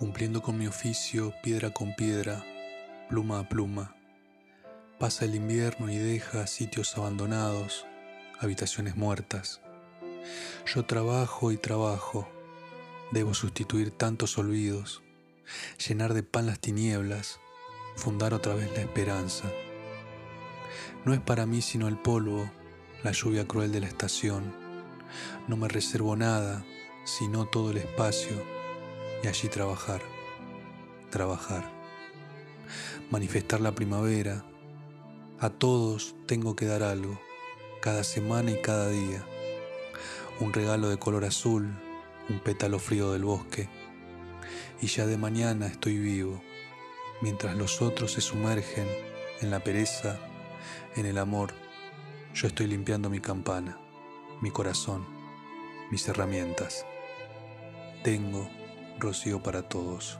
cumpliendo con mi oficio piedra con piedra, pluma a pluma. Pasa el invierno y deja sitios abandonados, habitaciones muertas. Yo trabajo y trabajo, debo sustituir tantos olvidos, llenar de pan las tinieblas, fundar otra vez la esperanza. No es para mí sino el polvo, la lluvia cruel de la estación. No me reservo nada, sino todo el espacio y allí trabajar, trabajar, manifestar la primavera. A todos tengo que dar algo, cada semana y cada día. Un regalo de color azul, un pétalo frío del bosque. Y ya de mañana estoy vivo, mientras los otros se sumergen en la pereza, en el amor. Yo estoy limpiando mi campana, mi corazón, mis herramientas. Tengo rocío para todos.